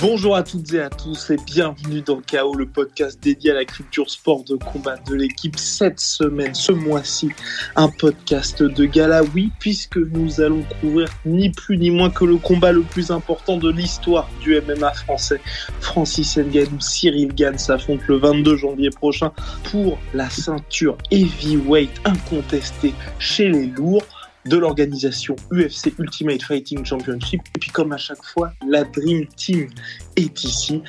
Bonjour à toutes et à tous et bienvenue dans KO, le podcast dédié à la culture sport de combat de l'équipe. Cette semaine, ce mois-ci, un podcast de gala, oui, puisque nous allons couvrir ni plus ni moins que le combat le plus important de l'histoire du MMA français. Francis Ngannou, Cyril Gann s'affrontent le 22 janvier prochain pour la ceinture heavyweight incontestée chez les lourds de l'organisation UFC Ultimate Fighting Championship. Et puis comme à chaque fois, la Dream Team est ici.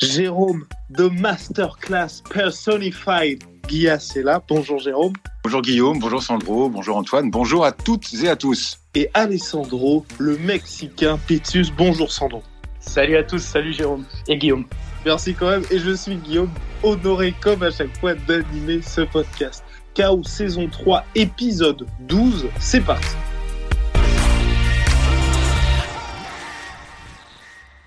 Jérôme de Masterclass Personified. Guilla, c'est là. Bonjour Jérôme. Bonjour Guillaume, bonjour Sandro, bonjour Antoine, bonjour à toutes et à tous. Et Alessandro, le Mexicain Pitus. Bonjour Sandro. Salut à tous, salut Jérôme et Guillaume. Merci quand même, et je suis Guillaume, honoré comme à chaque fois d'animer ce podcast. Chaos saison 3, épisode 12. C'est parti.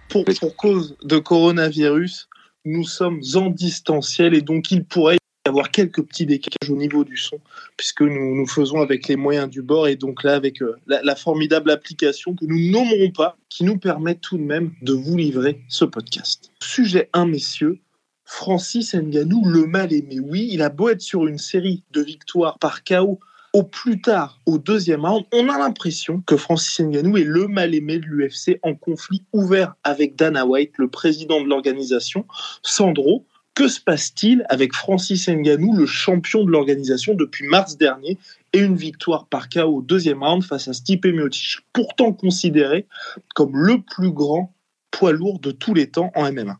Pour, pour cause de coronavirus, nous sommes en distanciel et donc il pourrait y avoir quelques petits décalages au niveau du son, puisque nous nous faisons avec les moyens du bord et donc là avec euh, la, la, formidable application que nous nommerons pas, qui nous permet tout de même de vous livrer ce podcast. Sujet 1, messieurs, Francis Ngannou, le mal aimé. Oui, il a beau être sur une série de victoires par KO au plus tard au deuxième round, on a l'impression que Francis Ngannou est le mal aimé de l'UFC en conflit ouvert avec Dana White, le président de l'organisation. Sandro, que se passe-t-il avec Francis Ngannou, le champion de l'organisation depuis mars dernier, et une victoire par KO au deuxième round face à Stipe Miocic, pourtant considéré comme le plus grand poids lourd de tous les temps en MMA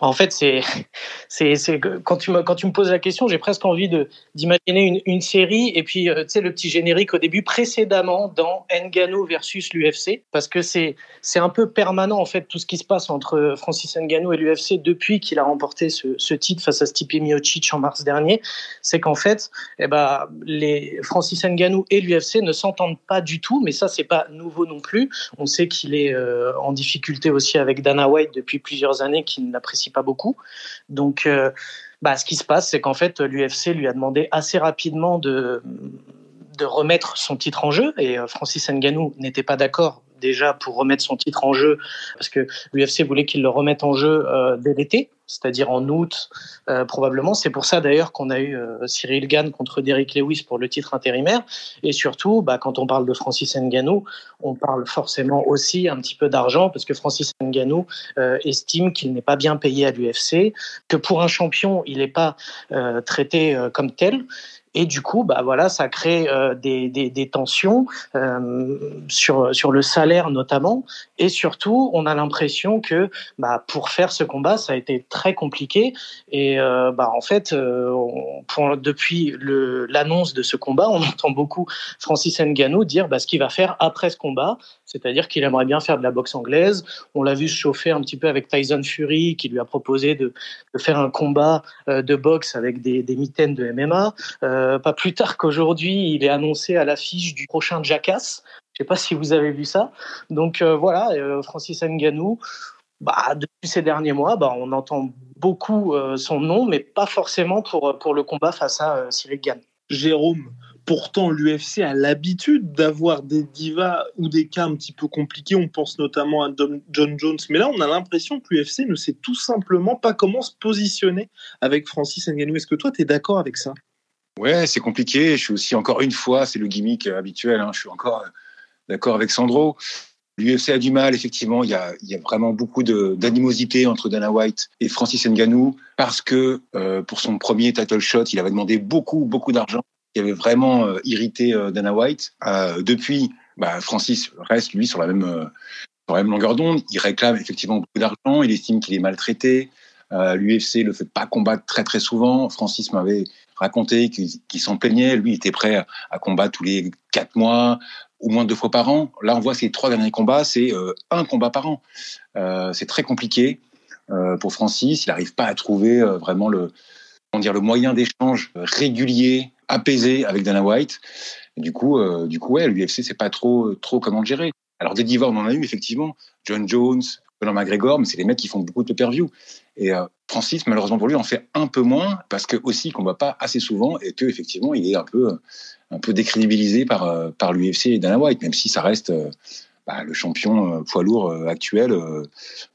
en fait, c'est, quand tu me poses la question, j'ai presque envie d'imaginer une, série et puis euh, tu sais le petit générique au début précédemment dans Ngannou versus l'UFC parce que c'est un peu permanent en fait tout ce qui se passe entre Francis Ngannou et l'UFC depuis qu'il a remporté ce, titre face à Stipe Miocic en mars dernier, c'est qu'en fait, eh ben les Francis Ngannou et l'UFC ne s'entendent pas du tout, mais ça c'est pas nouveau non plus. On sait qu'il est euh, en difficulté aussi avec Dana White depuis plusieurs années, qu'il n'apprécie pas beaucoup. Donc, euh, bah, ce qui se passe, c'est qu'en fait, l'UFC lui a demandé assez rapidement de, de remettre son titre en jeu et euh, Francis Ngannou n'était pas d'accord déjà pour remettre son titre en jeu parce que l'UFC voulait qu'il le remette en jeu euh, dès l'été c'est-à-dire en août euh, probablement. C'est pour ça d'ailleurs qu'on a eu euh, Cyril Gann contre Derrick Lewis pour le titre intérimaire. Et surtout, bah, quand on parle de Francis Ngannou, on parle forcément aussi un petit peu d'argent parce que Francis Ngannou estime qu'il n'est pas bien payé à l'UFC, que pour un champion, il n'est pas traité comme tel. Et du coup, bah voilà, ça crée euh, des, des, des, tensions euh, sur, sur le salaire notamment. Et surtout, on a l'impression que bah, pour faire ce combat, ça a été très compliqué. Et euh, bah, en fait, euh, on, pour, depuis l'annonce de ce combat, on entend beaucoup Francis Ngannou dire bah, ce qu'il va faire après ce combat, c'est-à-dire qu'il aimerait bien faire de la boxe anglaise. On l'a vu se chauffer un petit peu avec Tyson Fury, qui lui a proposé de, faire un combat euh, de boxe avec des, des mitaines de MMA. Euh, pas plus tard qu'aujourd'hui, il est annoncé à l'affiche du prochain Jackass. Je ne sais pas si vous avez vu ça. Donc euh, voilà, Francis Ngannou, bah, depuis ces derniers mois, bah, on entend beaucoup son nom, mais pas forcément pour, pour le combat face à Cyril Gann. Jérôme, pourtant l'UFC a l'habitude d'avoir des divas ou des cas un petit peu compliqués. On pense notamment à John Jones, mais là on a l'impression que l'UFC ne sait tout simplement pas comment se positionner avec Francis Ngannou. Est-ce que toi tu es d'accord avec ça? Ouais, c'est compliqué. Je suis aussi encore une fois, c'est le gimmick habituel. Hein, je suis encore d'accord avec Sandro. L'UFC a du mal, effectivement. Il y a, il y a vraiment beaucoup d'animosité entre Dana White et Francis Ngannou parce que euh, pour son premier title shot, il avait demandé beaucoup, beaucoup d'argent. Il avait vraiment euh, irrité euh, Dana White. depuis, bah, Francis reste lui sur la même, sur la même longueur d'onde. Il réclame effectivement beaucoup d'argent. Il estime qu'il est maltraité. L'UFC le fait pas combattre très très souvent. Francis m'avait raconté qu'il qu s'en plaignait. Lui, il était prêt à combattre tous les quatre mois, au moins deux fois par an. Là, on voit ces trois derniers combats, c'est euh, un combat par an. Euh, c'est très compliqué euh, pour Francis. Il n'arrive pas à trouver euh, vraiment le, dire, le moyen d'échange régulier, apaisé avec Dana White. Du coup, euh, du coup, ouais, l'UFC sait pas trop, trop comment le gérer. Alors des divas, on en a eu effectivement. John Jones, Conor McGregor, mais c'est les mecs qui font beaucoup de pay-per-view. Et euh, Francis, malheureusement pour lui, en fait un peu moins parce que aussi qu'on voit pas assez souvent et que effectivement, il est un peu, un peu décrédibilisé par euh, par l'UFC et Dana White, même si ça reste euh, bah, le champion poids lourd actuel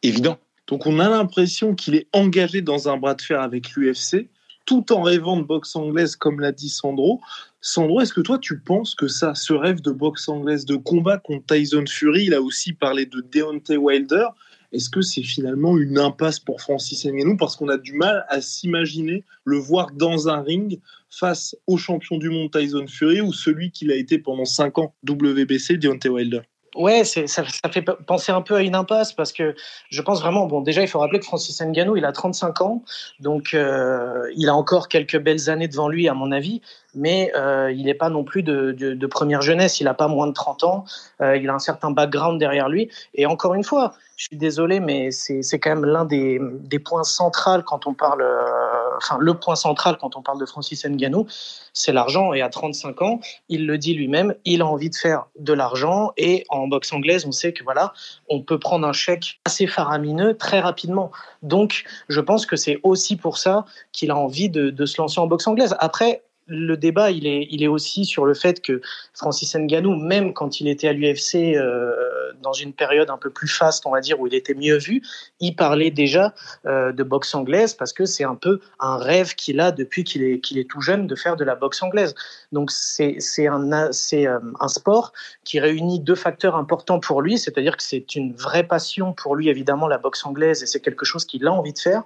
évident. Donc on a l'impression qu'il est engagé dans un bras de fer avec l'UFC, tout en rêvant de boxe anglaise, comme l'a dit Sandro. Sandro, est-ce que toi tu penses que ça, ce rêve de boxe anglaise, de combat contre Tyson Fury, il a aussi parlé de Deontay Wilder, est-ce que c'est finalement une impasse pour Francis Ngannou? Parce qu'on a du mal à s'imaginer le voir dans un ring face au champion du monde Tyson Fury ou celui qu'il a été pendant 5 ans WBC Deontay Wilder Ouais, ça, ça, fait penser un peu à une impasse parce que je pense vraiment, bon, déjà, il faut rappeler que Francis Ngannou, il a 35 ans, donc euh, il a encore quelques belles années devant lui, à mon avis, mais euh, il n'est pas non plus de, première jeunesse, il n'a pas moins de 30 ans, euh, il a un certain background derrière lui, et encore une fois, je suis désolé, mais c'est quand même l'un des, des, points centraux quand on parle, euh, enfin le point central quand on parle de Francis Ngannou, c'est l'argent. Et à 35 ans, il le dit lui-même, il a envie de faire de l'argent. Et en boxe anglaise, on sait que voilà, on peut prendre un chèque assez faramineux très rapidement. Donc, je pense que c'est aussi pour ça qu'il a envie de, de se lancer en boxe anglaise. Après, le débat, il est, il est aussi sur le fait que Francis Ngannou, même quand il était à l'UFC euh, dans une période un peu plus faste, on va dire, où il était mieux vu, il parlait déjà euh, de boxe anglaise parce que c'est un peu un rêve qu'il a depuis qu'il est, tout jeune de faire de la boxe anglaise. Donc c'est euh, un sport qui réunit deux facteurs importants pour lui, c'est-à-dire que c'est une vraie passion pour lui, évidemment, la boxe anglaise, et c'est quelque chose qu'il a envie de faire,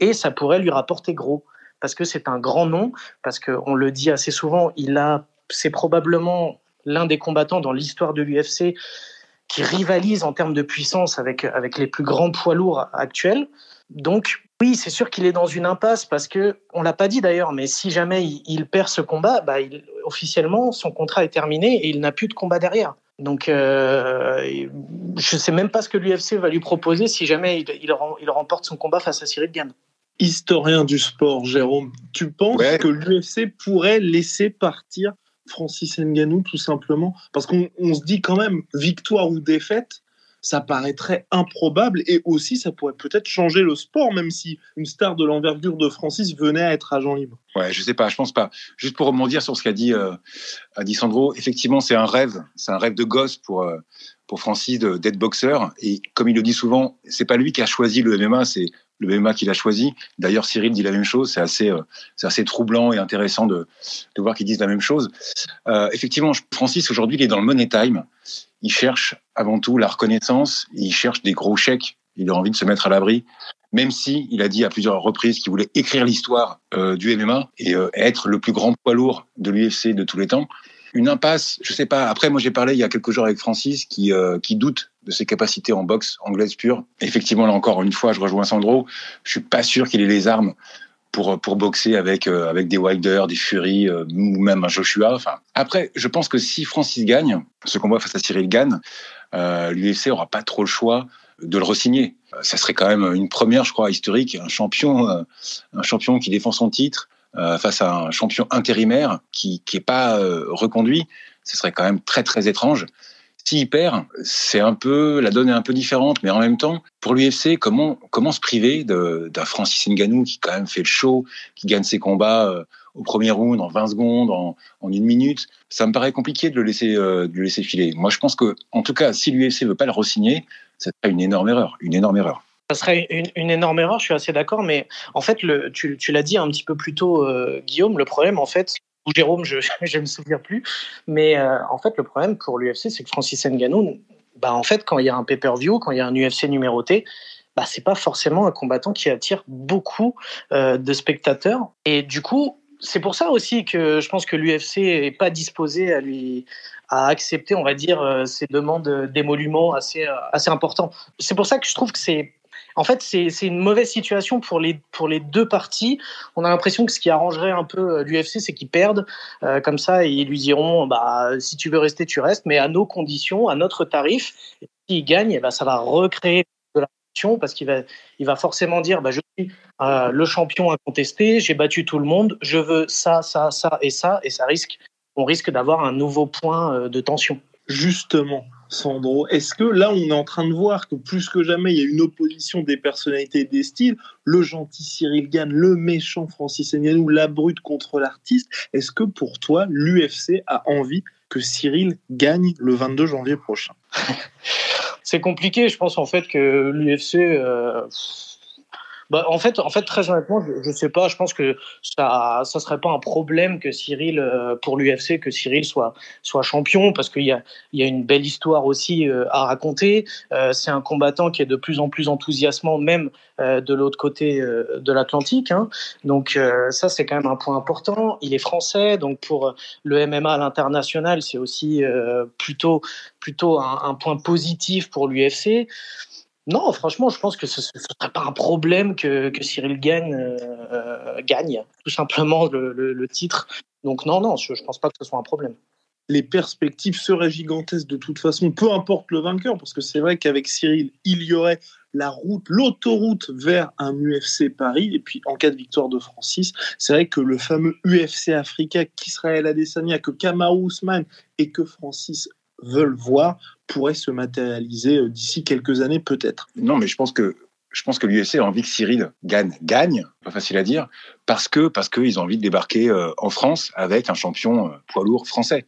et ça pourrait lui rapporter gros parce que c'est un grand nom, parce qu'on le dit assez souvent, il a, c'est probablement l'un des combattants dans l'histoire de l'UFC qui rivalise en termes de puissance avec, avec les plus grands poids lourds actuels. Donc, oui, c'est sûr qu'il est dans une impasse parce que, on l'a pas dit d'ailleurs, mais si jamais il, perd ce combat, bah, officiellement, son contrat est terminé et il n'a plus de combat derrière. Donc, euh, je ne sais même pas ce que l'UFC va lui proposer si jamais il, il remporte son combat face à Cyril Gann historien du sport, Jérôme, tu penses que l'UFC pourrait laisser partir Francis Ngannou tout simplement? Parce qu'on se dit quand même, victoire ou défaite, ça paraîtrait improbable et aussi ça pourrait peut-être changer le sport, même si une star de l'envergure de Francis venait à être agent libre. Ouais, je sais pas, je pense pas. Juste pour rebondir sur ce qu'a dit, euh, dit Sandro, effectivement, c'est un rêve, c'est un rêve de gosse pour, euh, pour Francis d'être boxeur. Et comme il le dit souvent, c'est pas lui qui a choisi le MMA, c'est le MMA qu'il a choisi. D'ailleurs, Cyril dit la même chose. C'est assez, euh, assez troublant et intéressant de, voir qu'ils disent la même chose. Euh, effectivement, Francis, aujourd'hui, il est dans le money time. Il cherche avant tout la reconnaissance. Il cherche des gros chèques. Il a envie de se mettre à l'abri. Même si il a dit à plusieurs reprises qu'il voulait écrire l'histoire euh, du MMA et être le plus grand poids lourd de l'UFC de tous les temps une impasse, je sais pas. Après, moi, j'ai parlé il y a quelques jours avec Francis qui, euh, qui doute de ses capacités en boxe anglaise pure. Effectivement, là encore une fois, je rejoins Sandro. Je suis pas sûr qu'il ait les armes pour pour boxer avec euh, avec des Wilder, des Fury euh, ou même un Joshua. Enfin, après, je pense que si Francis gagne ce combat face à Cyril Gann, l'UFC aura pas trop le choix de le resigner. Ça serait quand même une première, je crois, historique, un champion, un champion qui défend son titre, euh, face à un champion intérimaire qui qui est pas euh, reconduit, ce serait quand même très très étrange. S'il perd, c'est un peu la donne est un peu différente, mais en même temps, pour l'UFC, comment comment se priver d'un Francis Ngannou qui quand même fait le show, qui gagne ses combats euh, au premier round en 20 secondes, en, en, une minute, ça me paraît compliqué de le laisser de le laisser filer. Moi, je pense que en tout cas, si l'UFC veut pas le re-signer, ce serait une énorme erreur, une énorme erreur. Ça serait une, énorme erreur, je suis assez d'accord, mais en fait, tu, l'as dit un petit peu plus tôt, euh, Guillaume, le problème, en fait, ou Jérôme, je ne me souviens plus, mais euh, en fait, le problème pour l'UFC, c'est que Francis Ngannou, bah, en fait, quand il y a un pay-per-view, quand il y a un UFC numéroté, bah, c'est pas forcément un combattant qui attire beaucoup euh, de spectateurs. Et du coup, c'est pour ça aussi que je pense que l'UFC est pas disposé à lui à accepter, on va dire, ces demandes d'émolument assez assez importants. C'est pour ça que je trouve que c'est en fait, c'est une mauvaise situation pour les, pour les deux parties. On a l'impression que ce qui arrangerait un peu euh, l'UFC, c'est qu'ils perdent euh, comme ça ils lui diront bah, si tu veux rester, tu restes, mais à nos conditions, à notre tarif. S'il gagne, eh ben, ça va recréer de la pression parce qu'il va, il va forcément dire bah, je suis euh, le champion incontesté, j'ai battu tout le monde, je veux ça, ça, ça et ça, et ça risque, on risque d'avoir un nouveau point de tension. Justement, Sandro, est-ce que là, on est en train de voir que plus que jamais, il y a une opposition des personnalités et des styles, le gentil Cyril Gann, le méchant Francis Ngannou, la brute contre l'artiste. Est-ce que pour toi, l'UFC a envie que Cyril gagne le 22 janvier prochain? C'est compliqué. Je pense en fait que l'UFC. Bah, en, fait, en fait, très honnêtement, je ne sais pas. Je pense que ça ne serait pas un problème que Cyril, euh, pour l'UFC, que Cyril soit, soit champion, parce qu'il y a, y a une belle histoire aussi euh, à raconter. Euh, c'est un combattant qui est de plus en plus enthousiasmant, même de l'autre côté de l'Atlantique. Hein. Donc ça, c'est quand même un point important. Il est français, donc pour le MMA à l'international, c'est aussi plutôt, plutôt un, un point positif pour l'UFC. Non, franchement, je pense que ce ne serait pas un problème que, Cyril gagne, euh, gagne tout simplement le, titre. Donc non, non, je ne pense pas que ce soit un problème. Les perspectives seraient gigantesques de toute façon, peu importe le vainqueur, parce que c'est vrai qu'avec Cyril, il y aurait la route, l'autoroute vers un UFC Paris. Et puis en cas de victoire de Francis, c'est vrai que le fameux UFC Africa qu'Israël Adesanya, que Kamaru Usman et que Francis veulent voir pourrait se matérialiser euh, d'ici quelques années peut-être. Non, mais je pense que je pense que l'UFC a envie que Cyril gagne, gagne, pas facile à dire, parce que parce qu'ils ont envie de débarquer euh, en France avec un champion euh, poids lourd français.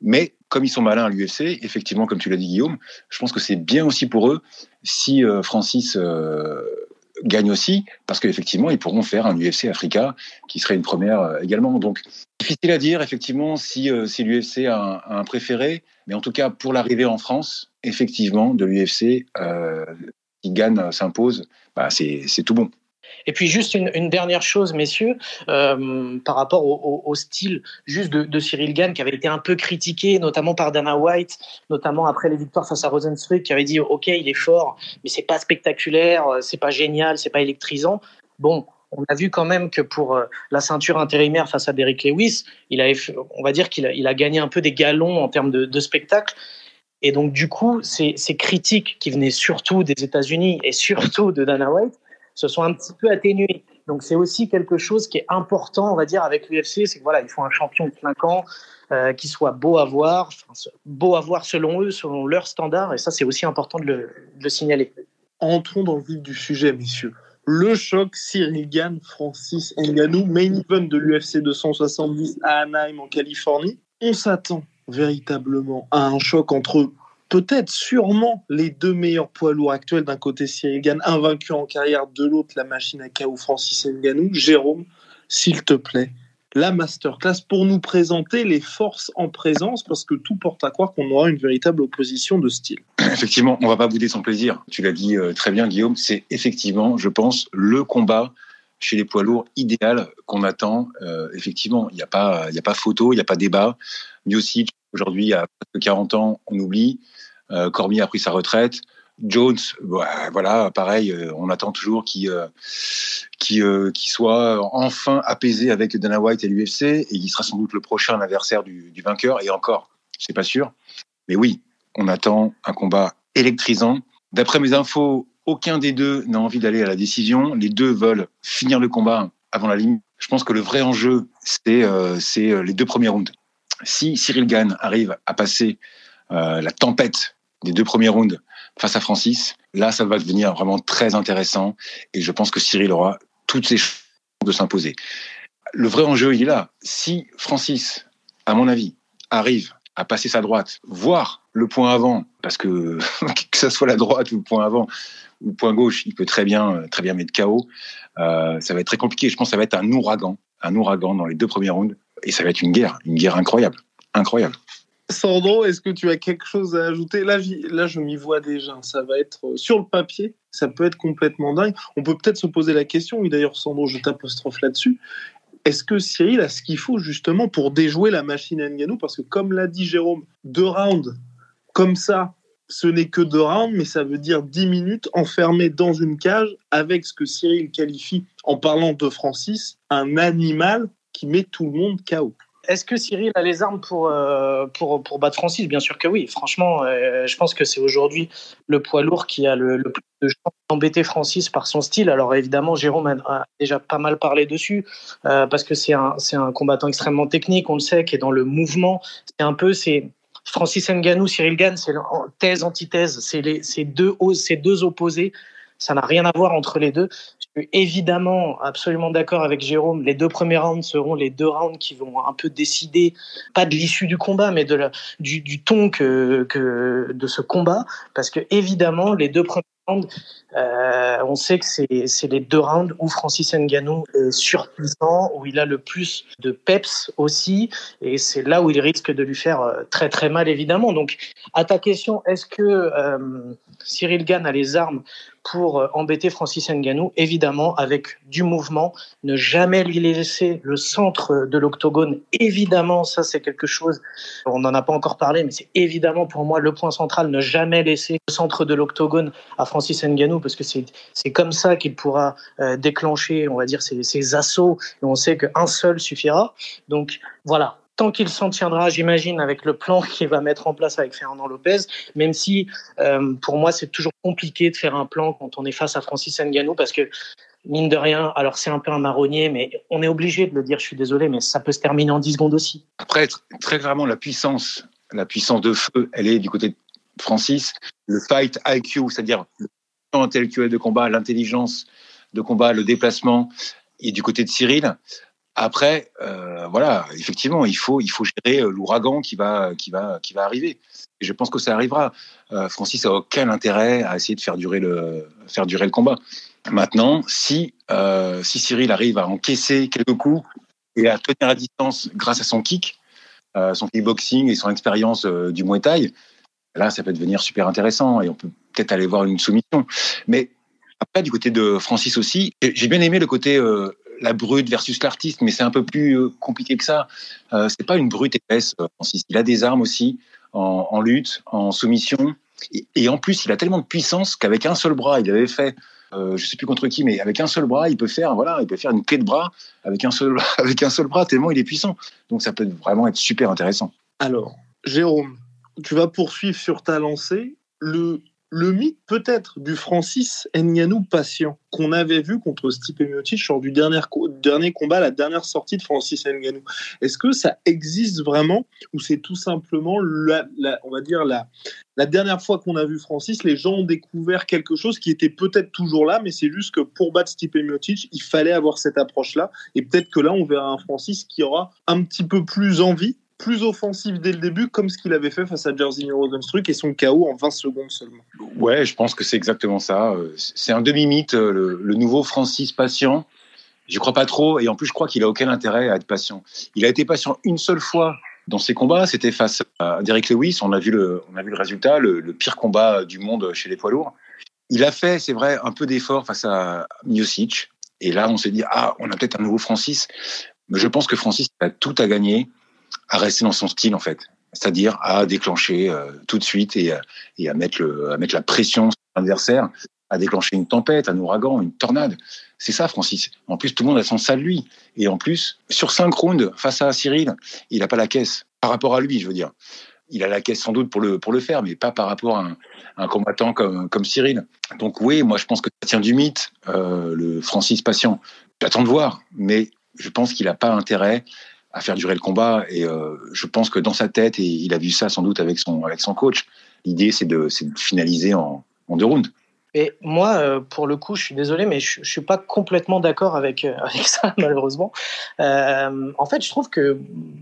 Mais comme ils sont malins à l'UFC, effectivement, comme tu l'as dit Guillaume, je pense que c'est bien aussi pour eux si Francis gagne aussi, parce qu'effectivement, ils pourront faire un UFC Africa qui serait une première également. Donc, difficile à dire, effectivement, si, si l'UFC a, un préféré. Mais en tout cas, pour l'arrivée en France, effectivement, de l'UFC, euh, qui gagne, euh, s'impose, bah, c'est tout bon. Et puis juste une, dernière chose, messieurs, euh, par rapport au, style juste de, Cyril Gann qui avait été un peu critiqué, notamment par Dana White, notamment après les victoires face à Rosenstruck, qui avait dit ok il est fort, mais c'est pas spectaculaire, c'est pas génial, c'est pas électrisant. Bon, on a vu quand même que pour euh, la ceinture intérimaire face à Derrick Lewis, on va dire qu'il a, gagné un peu des galons en termes de, spectacle. Et donc, du coup, ces, critiques qui venaient surtout des États-Unis et surtout de Dana White se sont un petit peu atténuées. Donc, c'est aussi quelque chose qui est important, on va dire, avec l'UFC, c'est que voilà, il faut un champion de clinquant euh, qui soit beau à voir, beau à voir selon eux, selon leurs standards. Et ça, c'est aussi important de le, de le signaler. Entrons dans le vif du sujet, messieurs le choc Cyril Gann, Francis Ngannou, main event de l'UFC 270 à Anaheim en Californie. On s'attend véritablement à un choc entre peut-être sûrement les deux meilleurs poids lourds actuels. D'un côté Cyril Gann, invaincu en carrière, de l'autre la machine à KO Francis Ngannou. Jérôme, s'il te plaît, la masterclass pour nous présenter les forces en présence parce que tout porte à croire qu'on aura une véritable opposition de style. Effectivement, on va pas bouder son plaisir. Tu l'as dit euh, très bien, Guillaume. C'est effectivement, je pense, le combat chez les poids lourds idéal qu'on attend. Euh, effectivement, il n'y a pas, photo, il n'y a pas débat. aussi aujourd'hui, il y a 40 ans, on oublie. Euh, Cormier a pris sa retraite. Jones, bah, voilà, pareil, euh, on attend toujours qu'il euh, euh, soit enfin apaisé avec Dana White et l'UFC, et il sera sans doute le prochain adversaire du, vainqueur, et encore, c'est pas sûr. Mais oui, on attend un combat électrisant. D'après mes infos, aucun des deux n'a envie d'aller à la décision. Les deux veulent finir le combat avant la ligne. Je pense que le vrai enjeu, c'est les deux premiers rounds. Si Cyril Gann arrive à passer la tempête des deux premiers rounds face à Francis, là, ça va devenir vraiment très intéressant. Et je pense que Cyril aura toutes ses chances de s'imposer. Le vrai enjeu, il est là. Si Francis, à mon avis, arrive à passer sa droite, voire le point avant, parce que que ce soit la droite ou le point avant ou le point gauche, il peut très bien, très bien mettre KO. Euh, ça va être très compliqué. Je pense que ça va être un ouragan, un ouragan dans les deux premiers rounds, et ça va être une guerre, une guerre incroyable, incroyable. Sandro, est-ce que tu as quelque chose à ajouter? Là, je m'y vois déjà. Ça va être euh, sur le papier, ça peut être complètement dingue. On peut peut-être se poser la question, et d'ailleurs, Sandro, je t'apostrophe là-dessus. Est-ce que Cyril a ce qu'il faut justement pour déjouer la machine Nganou? Parce que, comme l'a dit Jérôme, deux rounds comme ça, ce n'est que deux rounds, mais ça veut dire dix minutes enfermées dans une cage avec ce que Cyril qualifie, en parlant de Francis, un animal qui met tout le monde KO. Est-ce que Cyril a les armes pour, euh, pour, pour battre Francis? Bien sûr que oui. Franchement, euh, je pense que c'est aujourd'hui le poids lourd qui a le, plus de chance d'embêter Francis par son style. Alors évidemment, Jérôme a, déjà pas mal parlé dessus, euh, parce que c'est un, un combattant extrêmement technique, on le sait, qui est dans le mouvement. C'est un peu... c'est Francis Ngannou, Cyril Gann, c'est thèse, antithèse, c'est deux, deux opposés. Ça n'a rien à voir entre les deux. Évidemment, absolument d'accord avec Jérôme, les deux premiers rounds seront les deux rounds qui vont un peu décider, pas de l'issue du combat, mais de la, du, du ton que, que, de ce combat, parce que évidemment, les deux premiers euh, on sait que c'est les deux rounds où Francis Ngannou est surpuissant, où il a le plus de peps aussi, et c'est là où il risque de lui faire euh, très très mal évidemment. Donc, à ta question, est-ce que euh, Cyril Gann a les armes pour embêter Francis Ngannou? Évidemment, avec du mouvement, ne jamais lui laisser le centre de l'octogone. Évidemment, ça c'est quelque chose, on n'en a pas encore parlé, mais c'est évidemment pour moi le point central, ne jamais laisser le centre de l'octogone à Francis Ngannou parce que c'est comme ça qu'il pourra euh, déclencher, on va dire, ses, assauts. Et on sait qu'un seul suffira. Donc voilà, tant qu'il s'en tiendra, j'imagine, avec le plan qu'il va mettre en place avec Fernand Lopez, même si euh, pour moi c'est toujours compliqué de faire un plan quand on est face à Francis Ngannou parce que mine de rien, alors c'est un peu un marronnier, mais on est obligé de le dire, je suis désolé, mais ça peut se terminer en 10 secondes aussi. Après, très clairement, la puissance, la puissance de feu, elle est du côté Francis. Le fight IQ, c'est-à-dire intellectuel de combat, l'intelligence de combat, le déplacement, et du côté de Cyril. Après, euh, voilà, effectivement, il faut, il faut gérer euh, l'ouragan qui va, qui, va, qui va arriver. Et je pense que ça arrivera. Euh, Francis a aucun intérêt à essayer de faire durer le, faire durer le combat. Maintenant, si, si Cyril arrive à encaisser quelques coups et à tenir à distance grâce à son kick, son kickboxing et son expérience du Muay Thai, là, ça peut devenir super intéressant et on peut peut-être aller voir une soumission. Mais après, du côté de Francis aussi, j'ai bien aimé le côté euh, la brute versus l'artiste, mais c'est un peu plus euh, compliqué que ça. Euh, c'est pas une brute épaisse, euh, Francis. Il a des armes aussi en, lutte, en soumission. Et, et, en plus, il a tellement de puissance qu'avec un seul bras, il avait fait, euh, je sais plus contre qui, mais avec un seul bras, il peut faire, voilà, il peut faire une clé de bras avec un seul, avec un seul bras, tellement il est puissant. Donc ça peut vraiment être super intéressant. Alors, Jérôme, tu vas poursuivre sur ta lancée. Le le mythe peut-être du Francis Ngannou patient qu'on avait vu contre Stipe Miocic lors du dernier, dernier combat, la dernière sortie de Francis Ngannou. Est-ce que ça existe vraiment ou c'est tout simplement, la, on va dire, la, la dernière fois qu'on a vu Francis, les gens ont découvert quelque chose qui était peut-être toujours là, mais c'est juste que pour battre Stipe Miocic, il fallait avoir cette approche-là. Et peut-être que là, on verra un Francis qui aura un petit peu plus envie plus offensif dès le début, comme ce qu'il avait fait face à Jersey Rosenstruck et son KO en 20 secondes seulement. Ouais, je pense que c'est exactement ça. C'est un demi-mythe, le, le, nouveau Francis patient. Je crois pas trop, et en plus, je crois qu'il a aucun intérêt à être patient. Il a été patient une seule fois dans ses combats, c'était face à Derek Lewis. On a vu le, on a vu le résultat, le, le pire combat du monde chez les poids lourds. Il a fait, c'est vrai, un peu d'effort face à Miocic. Et là, on s'est dit, ah, on a peut-être un nouveau Francis. Mais je pense que Francis a tout à gagner à rester dans son style en fait, c'est-à-dire à déclencher euh, tout de suite et, à mettre la pression sur l'adversaire, à déclencher une tempête, un ouragan, une tornade. C'est ça, Francis. En plus, tout le monde a son ça de lui. Et en plus, sur cinq rounds face à Cyril, il n'a pas la caisse par rapport à lui, je veux dire. Il a la caisse sans doute pour le, pour le faire, mais pas par rapport à un, un combattant comme, comme Cyril. Donc oui, moi je pense que ça tient du mythe, euh, le Francis patient. J'attends de voir, mais je pense qu'il n'a pas intérêt à faire durer le combat. Et euh, je pense que dans sa tête, et il a vu ça sans doute avec son, avec son coach, l'idée c'est de, de, finaliser en, en deux rounds. Et moi, euh, pour le coup, je suis désolé, mais je, je suis pas complètement d'accord avec euh, avec ça, malheureusement. Euh, en fait, je trouve que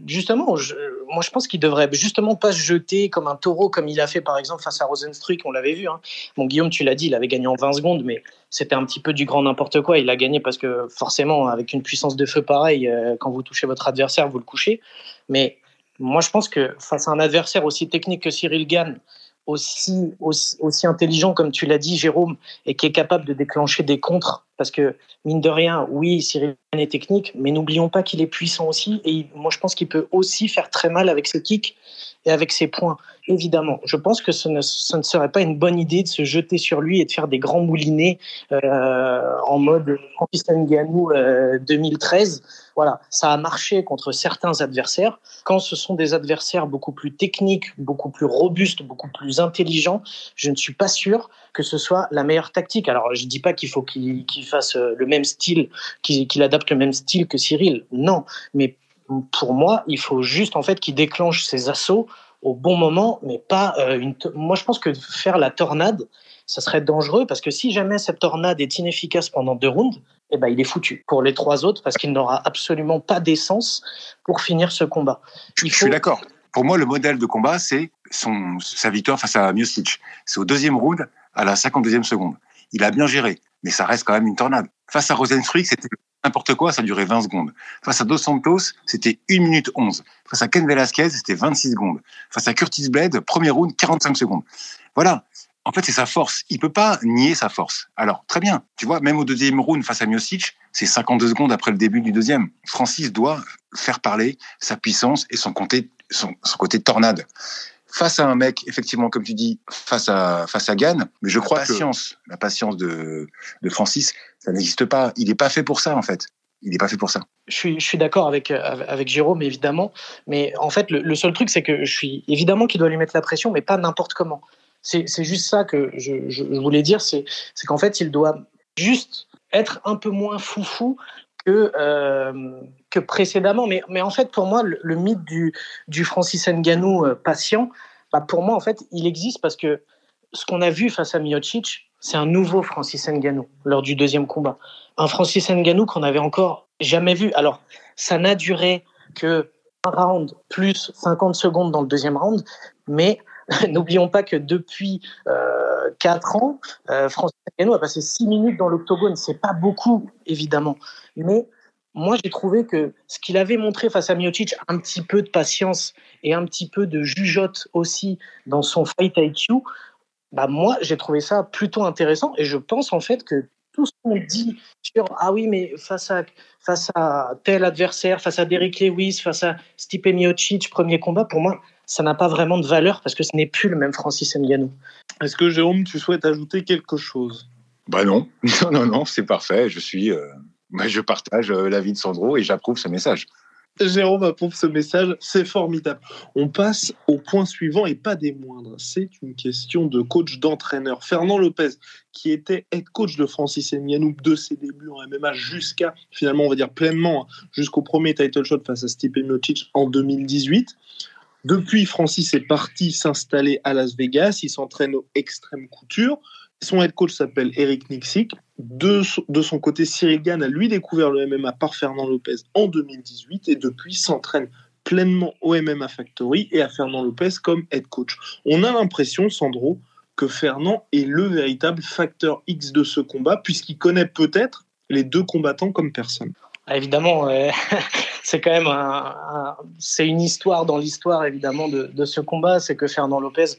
justement, je, moi, je pense qu'il devrait justement pas se jeter comme un taureau, comme il a fait par exemple face à Rosenstruck, on l'avait vu. Hein. Bon, Guillaume, tu l'as dit, il avait gagné en 20 secondes, mais c'était un petit peu du grand n'importe quoi. Il a gagné parce que forcément, avec une puissance de feu pareille, quand vous touchez votre adversaire, vous le couchez. Mais moi, je pense que face à un adversaire aussi technique que Cyril Gann, aussi, aussi, intelligent, comme tu l'as dit, Jérôme, et qui est capable de déclencher des contres. Parce que, mine de rien, oui, Cyril est technique, mais n'oublions pas qu'il est puissant aussi. Et moi, je pense qu'il peut aussi faire très mal avec ses kicks et avec ses points. Évidemment, je pense que ce ne, serait pas une bonne idée de se jeter sur lui et de faire des grands moulinets euh, en mode Francis Ngannou euh, 2013 voilà, ça a marché contre certains adversaires. Quand ce sont des adversaires beaucoup plus techniques, beaucoup plus robustes, beaucoup plus intelligents, je ne suis pas sûr que ce soit la meilleure tactique. Alors, je ne dis pas qu'il faut qu'il qu fasse le même style, qu'il qu adapte le même style que Cyril. Non, mais pour moi, il faut juste en fait qu'il déclenche ses assauts au bon moment, mais pas une. Moi, je pense que faire la tornade, ça serait dangereux parce que si jamais cette tornade est inefficace pendant deux rounds, eh ben, il est foutu pour les trois autres parce qu'il n'aura absolument pas d'essence pour finir ce combat. Je suis d'accord. Pour moi, le modèle de combat, c'est son, sa victoire face à Miocic. C'est au deuxième round, à la 52e seconde. Il a bien géré, mais ça reste quand même une tornade. Face à Rosenstruik, c'était n'importe quoi, ça durait 20 secondes. Face à Dos Santos, c'était 1 minute 11. Face à Ken Velasquez, c'était 26 secondes. Face à Curtis Blade, premier round, 45 secondes. Voilà. En fait, c'est sa force. Il peut pas nier sa force. Alors, très bien. Tu vois, même au deuxième round face à Miocic, c'est 52 secondes après le début du deuxième. Francis doit faire parler sa puissance et son côté, son, côté tornade. Face à un mec, effectivement, comme tu dis, face à, face à Gann, mais je crois patience, que la patience de, de Francis, ça n'existe pas. Il n'est pas fait pour ça, en fait il n'est pas fait pour ça. Je suis, je suis d'accord avec, avec Jérôme, évidemment. Mais en fait, le, le seul truc, c'est que je suis évidemment qu'il doit lui mettre la pression, mais pas n'importe comment. C'est juste ça que je, voulais dire, c'est qu'en fait, il doit juste être un peu moins foufou que, euh, que précédemment. Mais, en fait, pour moi, le, mythe du, Francis Ngannou euh, patient, bah pour moi, en fait, il existe parce que ce qu'on a vu face à Miocic, c'est un nouveau Francis Ngannou lors du deuxième combat. Un Francis Ngannou qu'on n'avait encore jamais vu. Alors, ça n'a duré que un round plus 50 secondes dans le deuxième round, mais N'oublions pas que depuis euh, 4 ans, euh, Francis Ngannou a passé 6 minutes dans l'octogone. C'est pas beaucoup, évidemment. Mais moi, j'ai trouvé que ce qu'il avait montré face à Miocic, un petit peu de patience et un petit peu de jugeote aussi dans son fight IQ, bah moi, j'ai trouvé ça plutôt intéressant. Et je pense en fait que tout ce qu'on dit sur ah oui, mais face à, face à tel adversaire, face à Derrick Lewis, face à Stipe Miocic, premier combat, pour moi, ça n'a pas vraiment de valeur parce que ce n'est plus le même Francis Ngannou. Est-ce que Jérôme, tu souhaites ajouter quelque chose? Bah non, non, non, non, c'est parfait. Je suis, euh, je partage euh, l'avis de Sandro et j'approuve ce message. Jérôme approuve ce message, c'est formidable. On passe au point suivant et pas des moindres. C'est une question de coach d'entraîneur. Fernand Lopez, qui était head coach de Francis Ngannou de ses débuts en MMA jusqu'à, finalement, on va dire pleinement, jusqu'au premier title shot face à Stipe Miocic en 2018. Depuis, Francis est parti s'installer à Las Vegas. Il s'entraîne au Extrême Couture. Son head coach s'appelle Eric Nixik. De, son côté, Cyril Gann a lui découvert le MMA par Fernand Lopez en 2018 et depuis s'entraîne pleinement au MMA Factory et à Fernand Lopez comme head coach. On a l'impression, Sandro, que Fernand est le véritable facteur X de ce combat puisqu'il connaît peut-être les deux combattants comme personne. Ah, évidemment, c'est quand même un, c'est une histoire dans l'histoire évidemment de, ce combat. C'est que Fernand Lopez,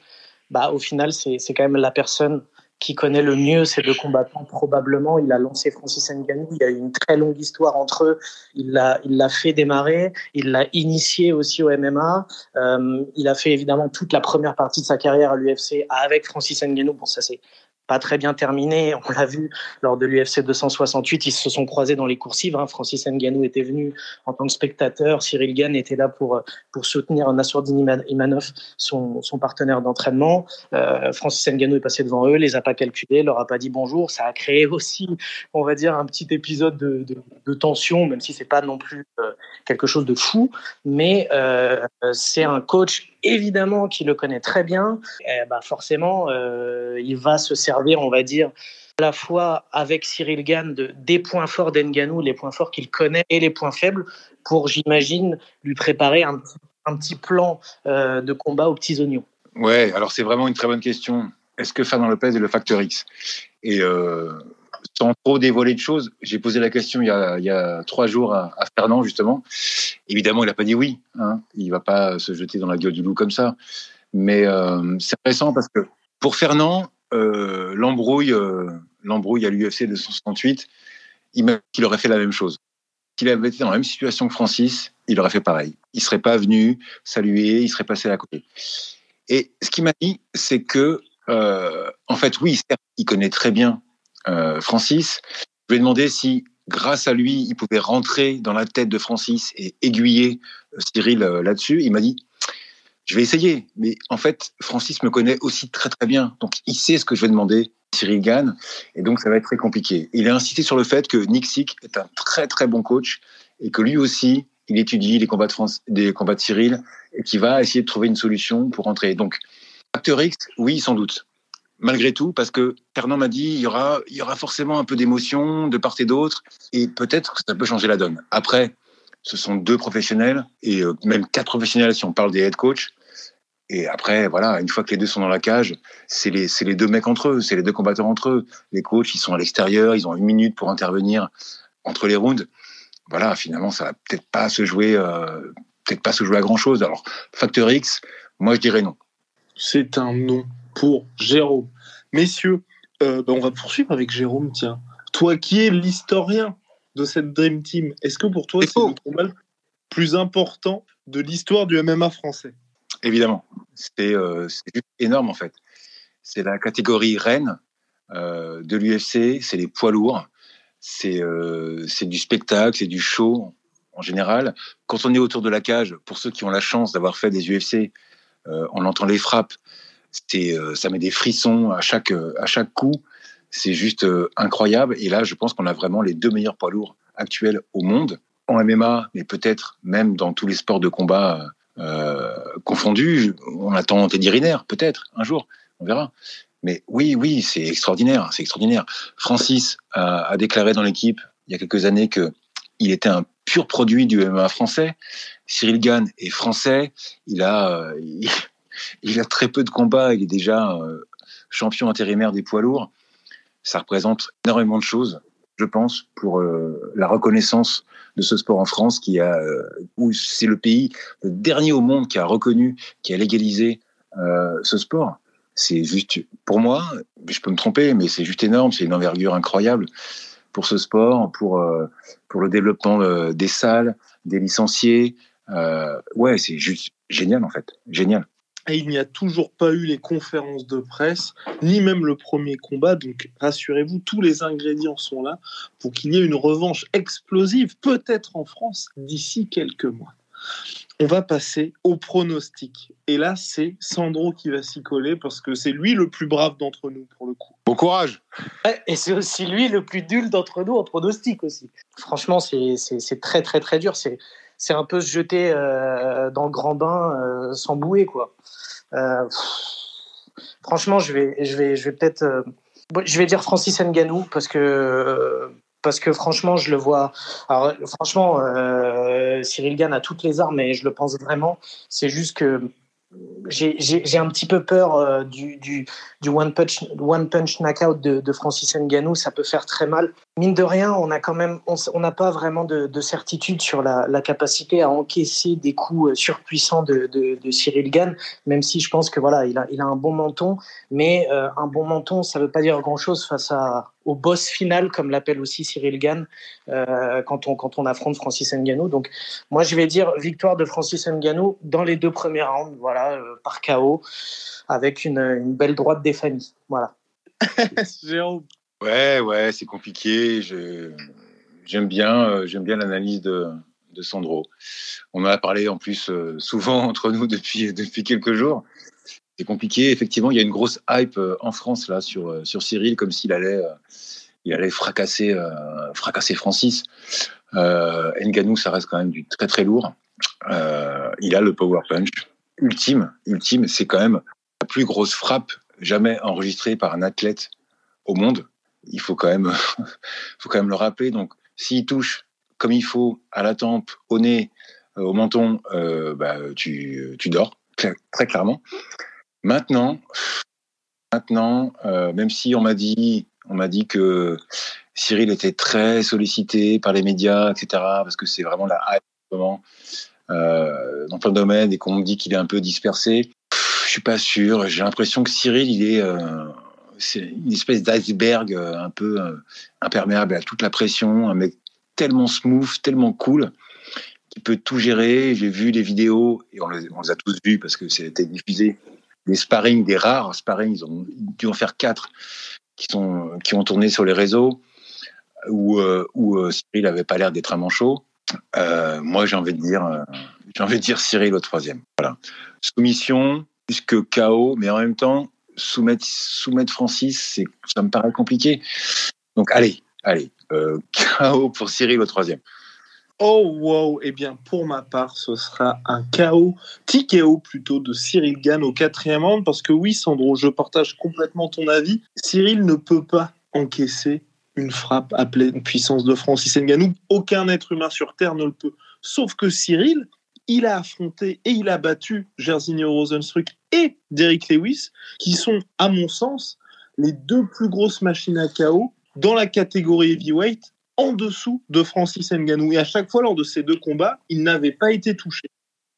bah, au final, c'est quand même la personne qui connaît le mieux ces deux combattants probablement. Il a lancé Francis Ngannou. Il y a eu une très longue histoire entre eux. Il l'a, il l'a fait démarrer. Il l'a initié aussi au MMA. Euh, il a fait évidemment toute la première partie de sa carrière à l'UFC avec Francis Ngannou. Bon, ça c'est pas très bien terminé. On l'a vu lors de l'UFC 268, ils se sont croisés dans les coursives. Hein. Francis Ngannou était venu en tant que spectateur. Cyril Gann était là pour, pour soutenir Nassourdine Imanov, son, son partenaire d'entraînement. Euh, Francis Ngannou est passé devant eux, les a pas calculés, leur a pas dit bonjour. Ça a créé aussi, on va dire, un petit épisode de, de, tension, même si c'est pas non plus euh, quelque chose de fou. Mais euh, c'est un coach évidemment qui le connaît très bien. Et bah forcément, euh, il va se servir on va dire, à la fois avec Cyril Gann de, des points forts d'Enganou, les points forts qu'il connaît et les points faibles, pour, j'imagine, lui préparer un, petit plan euh, de combat aux petits oignons. Ouais, alors c'est vraiment une très bonne question. Est-ce que Fernand Lopez est le facteur X? Euh, sans trop dévoiler de choses, j'ai posé la question il y a, trois jours à, Fernand, justement. Évidemment, il n'a pas dit oui. Hein. Il ne va pas se jeter dans la gueule du loup comme ça. Mais euh, c'est intéressant parce que pour Fernand, euh, l'embrouille, euh, l'embrouille à l'UFC 268, il aurait fait la même chose. Qu'il avait été dans la même situation que Francis, il aurait fait pareil. Il serait pas venu saluer, il serait passé à côté. Et ce qu'il m'a dit, c'est que, euh, en fait, oui, il connaît très bien Francis. Je lui ai demandé si, grâce à lui, il pouvait rentrer dans la tête de Francis et aiguiller Cyril là-dessus. Il m'a dit je vais essayer. Mais en fait, Francis me connaît aussi très très bien. Donc il sait ce que je vais demander. Cyril Gann, et donc ça va être très compliqué. Il a insisté sur le fait que Nick Sick est un très très bon coach et que lui aussi, il étudie les combats de, Cyril et qui va essayer de trouver une solution pour rentrer. Donc, Facteur X, oui, sans doute. Malgré tout, parce que Fernand m'a dit, il y aura, forcément un peu d'émotion de part et d'autre, et peut-être que ça peut changer la donne. Après, ce sont deux professionnels, et euh, même quatre professionnels si on parle des head coach. Et après, voilà, une fois que les deux sont dans la cage, c'est les, les deux mecs entre eux, c'est les deux combattants entre eux. Les coachs, ils sont à l'extérieur, ils ont une minute pour intervenir entre les rounds. Voilà, finalement, ça va peut-être pas se jouer, euh, peut-être pas se jouer à grand chose. Alors, Facteur X, moi, je dirais non. C'est un non pour Jérôme. Messieurs, euh, ben, on va poursuivre avec Jérôme, tiens. Toi qui es l'historien de cette Dream Team, est-ce que pour toi, c'est le combat le plus important de l'histoire du MMA français? Évidemment. Euh, c'est juste énorme, en fait. C'est la catégorie reine euh, de l'UFC, c'est les poids lourds, c'est du spectacle, c'est du show en général. Quand on est autour de la cage, pour ceux qui ont la chance d'avoir fait des UFC, on entend les frappes, euh, ça met des frissons à chaque, à chaque coup. C'est juste euh, incroyable. Et là, je pense qu'on a vraiment les deux meilleurs poids lourds actuels au monde, en MMA, mais peut-être même dans tous les sports de combat euh, confondus. On attend Teddy Riner, peut-être, un jour, on verra. Mais oui, oui, c'est extraordinaire, c'est extraordinaire. Francis a, déclaré dans l'équipe il y a quelques années que il était un pur produit du MMA français. Cyril Gann est français. Il a, a très peu de combats, il est déjà euh, champion intérimaire des poids lourds. Ça représente énormément de choses, je pense, pour euh, la reconnaissance de ce sport en France, qui a, euh, où c'est le pays, le dernier au monde qui a reconnu, qui a légalisé ce sport. C'est juste, pour moi, je peux me tromper, mais c'est juste énorme, c'est une envergure incroyable pour ce sport, pour, pour le développement des salles, des licenciés. ouais, c'est juste génial en fait, génial et il n'y a toujours pas eu les conférences de presse, ni même le premier combat. Donc rassurez-vous, tous les ingrédients sont là pour qu'il y ait une revanche explosive, peut-être en France, d'ici quelques mois. On va passer au pronostic. Et là, c'est Sandro qui va s'y coller parce que c'est lui le plus brave d'entre nous pour le coup. Bon courage Et c'est aussi lui le plus nul d'entre nous en pronostic aussi. Franchement, c'est très très très dur. C'est c'est un peu se jeter euh, dans le grand bain euh, sans bouer quoi. Euh, franchement, je vais, je vais, je vais peut-être, je vais dire Francis Nganou parce que parce que franchement, je le vois. Alors, franchement, Cyril Gann a toutes les armes et je le pense vraiment. C'est juste que j'ai un petit peu peur euh, du, du, one, punch, one punch knockout de, Francis Ngannou. Ça peut faire très mal. Mine de rien, on a quand même, on n'a pas vraiment de, de, certitude sur la, capacité à encaisser des coups euh, surpuissants de, Cyril Gann, même si je pense que voilà, il a, il a un bon menton. Mais euh, un bon menton, ça veut pas dire grand-chose face à, au boss final, comme l'appelle aussi Cyril Gann, euh, quand, on, quand on affronte Francis Ngannou. Donc, moi, je vais dire victoire de Francis Ngannou dans les deux premiers rounds, voilà, euh, par KO, avec une, une belle droite des familles. Voilà. Jérôme. Ouais, ouais, c'est compliqué. j'aime bien, euh, j'aime bien l'analyse de, de Sandro. On en a parlé en plus souvent entre nous depuis, depuis quelques jours c'est compliqué. Effectivement, il y a une grosse hype euh, en France là sur euh, sur Cyril, comme s'il allait euh, il allait fracasser fracasser Francis. Euh, Nganou, ça reste quand même du très très lourd. il a le power punch ultime, ultime. C'est quand même la plus grosse frappe jamais enregistrée par un athlète au monde. Il faut quand même, faut quand même le rappeler. Donc, s'il touche comme il faut à la tempe, au nez, au menton, bah, tu, tu dors très clairement. Maintenant, maintenant, euh, même si on m'a dit, on m'a dit que Cyril était très sollicité par les médias, etc., parce que c'est vraiment la hype euh, dans plein de domaines et qu'on me dit qu'il est un peu dispersé. Je suis pas sûr. J'ai l'impression que Cyril, il est, euh, une espèce d'iceberg euh, un peu imperméable à toute la pression, un mec tellement smooth, tellement cool, qui peut tout gérer. J'ai vu les vidéos et on les, on les a tous vus parce que c'était diffusé des sparring, des rares sparring, ils ont dû en faire quatre qui, sont, qui ont tourné sur les réseaux où, euh, où euh, Cyril n'avait pas l'air d'être un manchot. Euh, moi, j'ai envie de dire, j'ai envie de dire Cyril au troisième. Voilà. Soumission, plus que KO, mais en même temps, soumettre, soumettre Francis, ça me paraît compliqué. Donc, allez, allez, KO pour Cyril au troisième. Oh wow, eh bien pour ma part, ce sera un KO, TKO plutôt de Cyril Gann au quatrième round, parce que oui, Sandro, je partage complètement ton avis. Cyril ne peut pas encaisser une frappe à pleine puissance de Francis Ngannou. Aucun être humain sur Terre ne le peut. Sauf que Cyril, il a affronté et il a battu Jairzinho Rosenstruck et Derrick Lewis, qui sont, à mon sens, les deux plus grosses machines à KO dans la catégorie heavyweight en dessous de Francis Ngannou. Et à chaque fois, lors de ces deux combats, il n'avait pas été touché.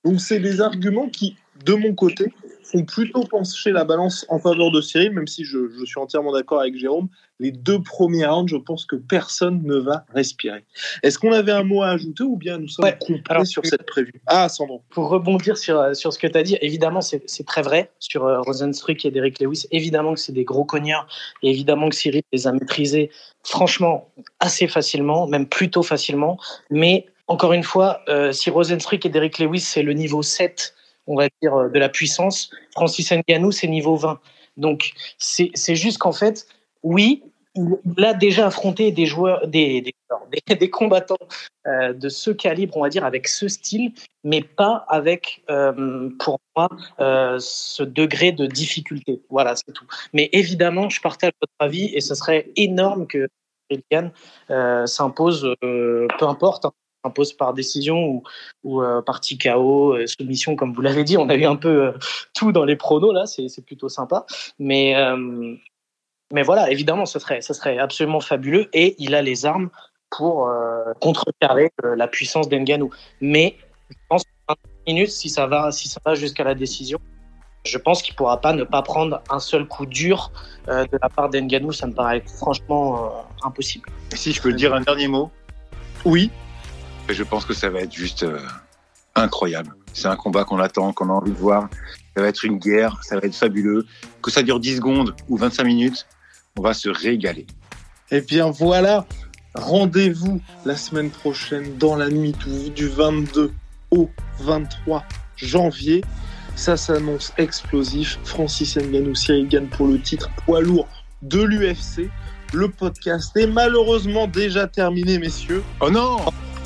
Donc, c'est des arguments qui, de mon côté, font plutôt pencher la balance en faveur de Cyril, même si je, je suis entièrement d'accord avec Jérôme. Les deux premiers rounds, je pense que personne ne va respirer. Est-ce qu'on avait un mot à ajouter ou bien nous sommes Ouais, alors- sur cette prévue? Ah, Sandro. Pour rebondir sur, euh, sur ce que tu as dit, évidemment, c'est très vrai sur euh, Rosenstruck et Derek Lewis. Évidemment que c'est des gros cogneurs et évidemment que Cyril les a maîtrisés, franchement, assez facilement, même plutôt facilement. Mais encore une fois, euh, si Rosenstruck et Derek Lewis, c'est le niveau 7, on va dire, euh, de la puissance, Francis Ngannou, c'est niveau 20. Donc, c'est juste qu'en fait, oui, il a déjà affronté des joueurs, des, des, combattants euh, de ce calibre, on va dire, avec ce style, mais pas avec, euh, pour moi, ce degré de difficulté. Voilà, c'est tout. Mais évidemment, je partage votre avis et ce serait énorme que Eliane euh, s'impose, peu importe, hein, s'impose par décision ou, ou euh, par TKO, euh, soumission, comme vous l'avez dit. On a eu un peu euh, tout dans les pronos, là, c'est plutôt sympa. Mais, euh, mais voilà, évidemment, ce serait, ce serait absolument fabuleux et il a les armes pour contrecarrer la puissance d'Enganou. Mais je pense que 20 minutes, si ça va, si ça va jusqu'à la décision, je pense qu'il pourra pas ne pas prendre un seul coup dur de la part d'Enganou. Ça me paraît franchement impossible. Si je peux dire un dernier mot, Oui, je pense que ça va être juste euh, incroyable. C'est un combat qu'on attend, qu'on a envie de voir. Ça va être une guerre, ça va être fabuleux. Que ça dure 10 secondes ou 25 minutes, on va se régaler. Eh bien voilà, rendez-vous la semaine prochaine dans la nuit du, du 22 au 23 janvier. Ça s'annonce explosif. Francis Ngannou, Cyril Gann pour le titre poids lourd de l'UFC. Le podcast est malheureusement déjà terminé, messieurs. Oh non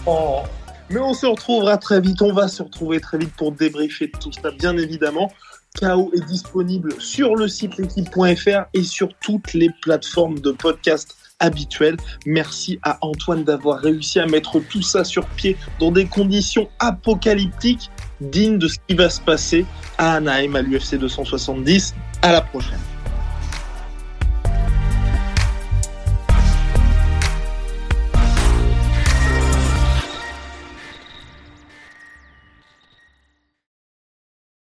Oh, Mais on se retrouvera très vite. On va se retrouver très vite pour débriefer tout ça, bien évidemment. KO est disponible sur le site l'équipe.fr et sur toutes les plateformes de podcast habituelles. Merci à Antoine d'avoir réussi à mettre tout ça sur pied dans des conditions apocalyptiques dignes de ce qui va se passer à Anaheim à l'UFC 270. À la prochaine.